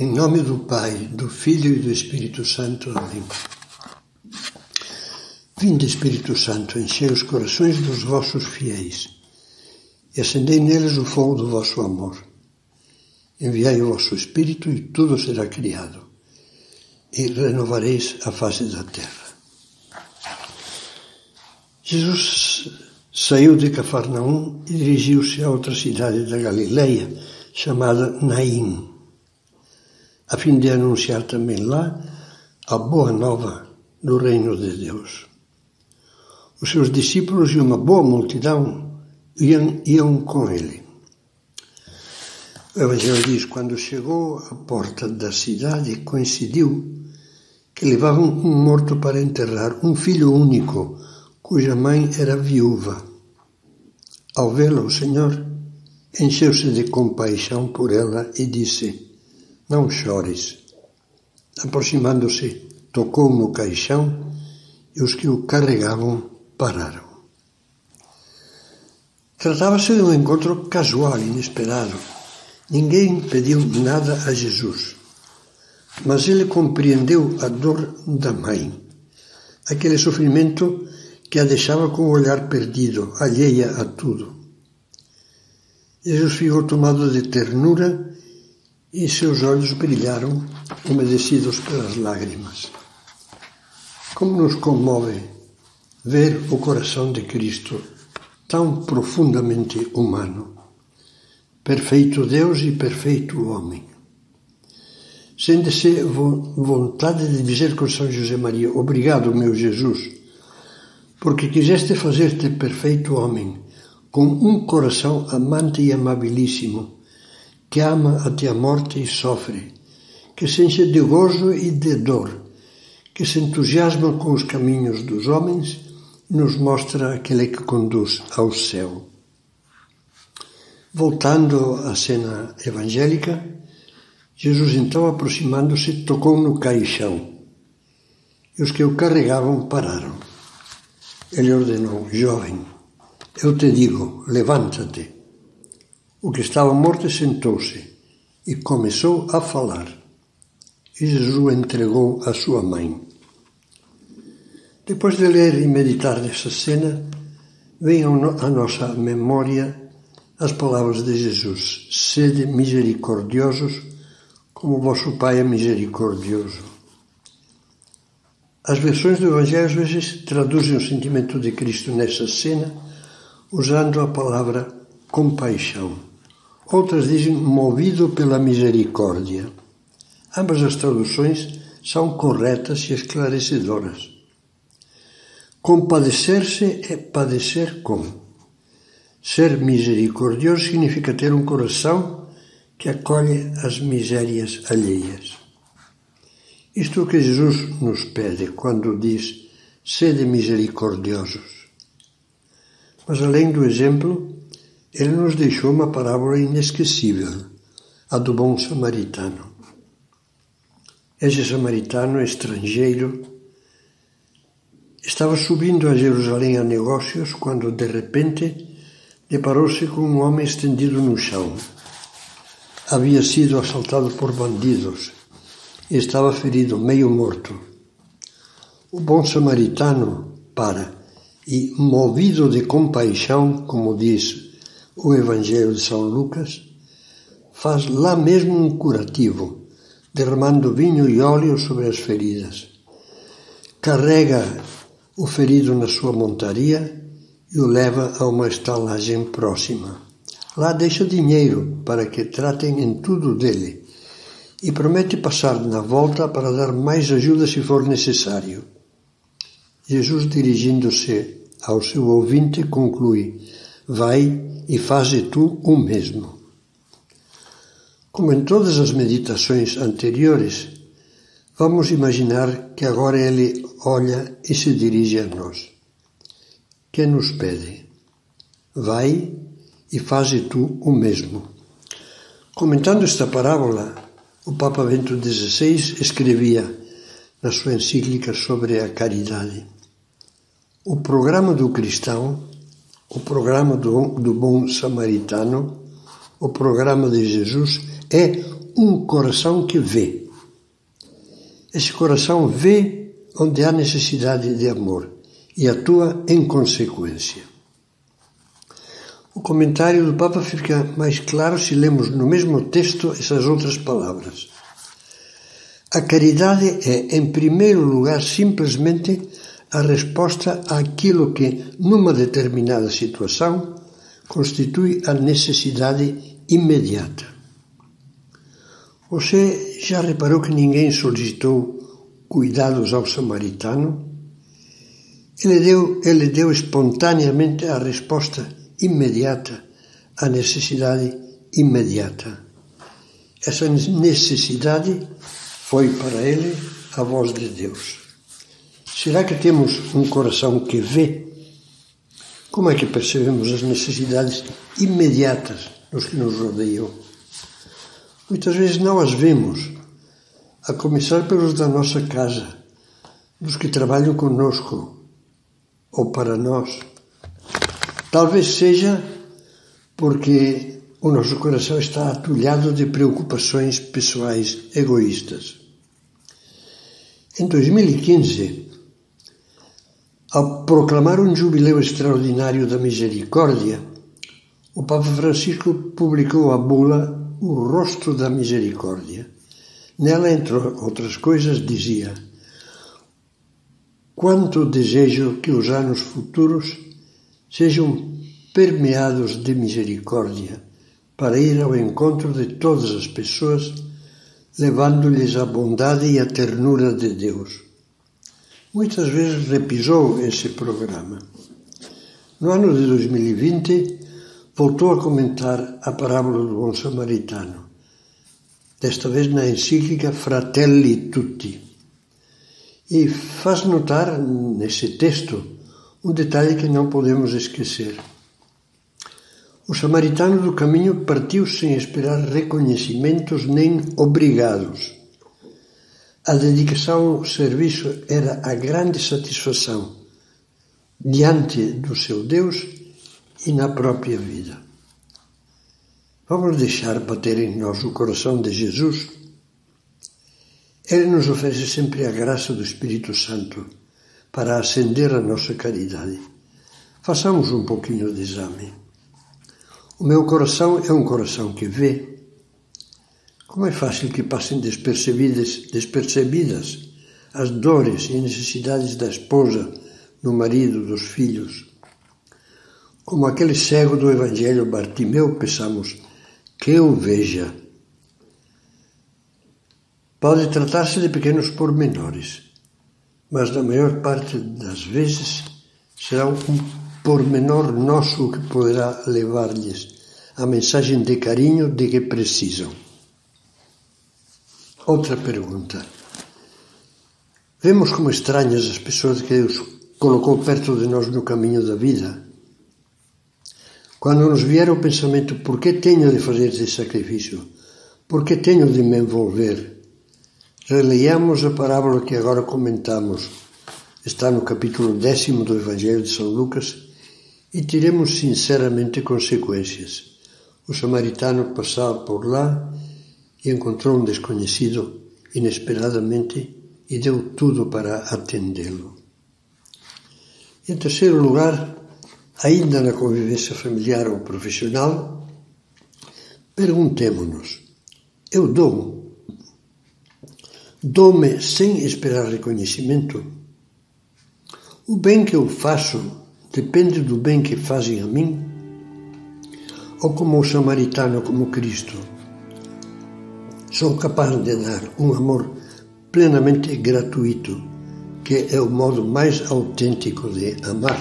Em nome do Pai, do Filho e do Espírito Santo. Amém. Vinde, Espírito Santo, enchei os corações dos vossos fiéis e acendei neles o fogo do vosso amor. Enviai o vosso Espírito e tudo será criado, e renovareis a face da terra. Jesus saiu de Cafarnaum e dirigiu-se a outra cidade da Galileia, chamada Naim a fim de anunciar também lá a boa nova do reino de Deus. Os seus discípulos e uma boa multidão iam, iam com ele. O Evangelho diz: quando chegou à porta da cidade, coincidiu que levavam um morto para enterrar, um filho único, cuja mãe era viúva. Ao vê-la, o Senhor encheu-se de compaixão por ela e disse: não chores. Aproximando-se, tocou no caixão e os que o carregavam pararam. Tratava-se de um encontro casual, inesperado. Ninguém pediu nada a Jesus. Mas ele compreendeu a dor da mãe, aquele sofrimento que a deixava com o olhar perdido, alheia a tudo. Jesus ficou tomado de ternura e seus olhos brilharam, umedecidos pelas lágrimas. Como nos comove ver o coração de Cristo tão profundamente humano, perfeito Deus e perfeito homem. Sente-se vontade de dizer com São José Maria: Obrigado, meu Jesus, porque quiseste fazer-te perfeito homem, com um coração amante e amabilíssimo que ama até a morte e sofre, que se enche de gozo e de dor, que se entusiasma com os caminhos dos homens e nos mostra aquele que conduz ao céu. Voltando à cena evangélica, Jesus então, aproximando-se, tocou no caixão e os que o carregavam pararam. Ele ordenou: Jovem, eu te digo, levanta-te. O que estava morto sentou-se e começou a falar. E Jesus entregou à sua mãe. Depois de ler e meditar nessa cena, vem à nossa memória as palavras de Jesus: Sede misericordiosos, como vosso Pai é misericordioso. As versões do Evangelho às vezes traduzem o sentimento de Cristo nessa cena usando a palavra compaixão. Outras dizem movido pela misericórdia. Ambas as traduções são corretas e esclarecedoras. Compadecer-se é padecer com. Ser misericordioso significa ter um coração que acolhe as misérias alheias. Isto que Jesus nos pede quando diz: sede misericordiosos. Mas além do exemplo, ele nos deixou uma parábola inesquecível, a do bom samaritano. Esse samaritano estrangeiro estava subindo a Jerusalém a negócios quando, de repente, deparou-se com um homem estendido no chão. Havia sido assaltado por bandidos e estava ferido, meio morto. O bom samaritano para e, movido de compaixão, como diz o Evangelho de São Lucas, faz lá mesmo um curativo, derramando vinho e óleo sobre as feridas. Carrega o ferido na sua montaria e o leva a uma estalagem próxima. Lá deixa dinheiro para que tratem em tudo dele e promete passar na volta para dar mais ajuda se for necessário. Jesus, dirigindo-se ao seu ouvinte, conclui: Vai e faze tu o mesmo. Como em todas as meditações anteriores, vamos imaginar que agora ele olha e se dirige a nós. Que nos pede? Vai e faze tu o mesmo. Comentando esta parábola, o Papa Bento XVI escrevia na sua encíclica sobre a caridade: O programa do cristão o programa do, do bom samaritano, o programa de Jesus, é um coração que vê. Esse coração vê onde há necessidade de amor e atua em consequência. O comentário do Papa fica mais claro se lemos no mesmo texto essas outras palavras. A caridade é, em primeiro lugar, simplesmente a resposta àquilo que, numa determinada situação, constitui a necessidade imediata. Você já reparou que ninguém solicitou cuidados ao samaritano? Ele deu, ele deu espontaneamente a resposta imediata à necessidade imediata. Essa necessidade foi para ele a voz de Deus. Será que temos um coração que vê? Como é que percebemos as necessidades imediatas dos que nos rodeiam? Muitas vezes não as vemos, a começar pelos da nossa casa, dos que trabalham conosco ou para nós. Talvez seja porque o nosso coração está atulhado de preocupações pessoais egoístas. Em 2015, ao proclamar um jubileu extraordinário da misericórdia, o Papa Francisco publicou a bula O Rosto da Misericórdia. Nela, entre outras coisas, dizia: Quanto desejo que os anos futuros sejam permeados de misericórdia, para ir ao encontro de todas as pessoas, levando-lhes a bondade e a ternura de Deus muitas vezes repisou esse programa. No ano de 2020, voltou a comentar a parábola do bom samaritano, desta vez na encíclica Fratelli Tutti, e faz notar nesse texto um detalhe que não podemos esquecer. O samaritano do caminho partiu sem esperar reconhecimentos nem obrigados a dedicação ao serviço era a grande satisfação diante do seu Deus e na própria vida. Vamos deixar bater em nós o coração de Jesus? Ele nos oferece sempre a graça do Espírito Santo para acender a nossa caridade. Façamos um pouquinho de exame. O meu coração é um coração que vê, como é fácil que passem despercebidas, despercebidas as dores e necessidades da esposa, do marido, dos filhos. Como aquele cego do Evangelho Bartimeu, pensamos, que eu veja. Pode tratar-se de pequenos pormenores, mas na maior parte das vezes será um pormenor nosso que poderá levar-lhes a mensagem de carinho de que precisam. Outra pergunta. Vemos como estranhas as pessoas que Deus colocou perto de nós no caminho da vida. Quando nos vier o pensamento, por que tenho de fazer esse sacrifício? Por que tenho de me envolver? Releiamos a parábola que agora comentamos. Está no capítulo décimo do Evangelho de São Lucas e tiremos sinceramente consequências. O samaritano passava por lá e encontrou um desconhecido inesperadamente e deu tudo para atendê-lo. Em terceiro lugar, ainda na convivência familiar ou profissional, perguntemo-nos: eu dou? Dou-me sem esperar reconhecimento? O bem que eu faço depende do bem que fazem a mim? Ou como o samaritano, como Cristo? Sou capaz de dar um amor plenamente gratuito, que é o modo mais autêntico de amar.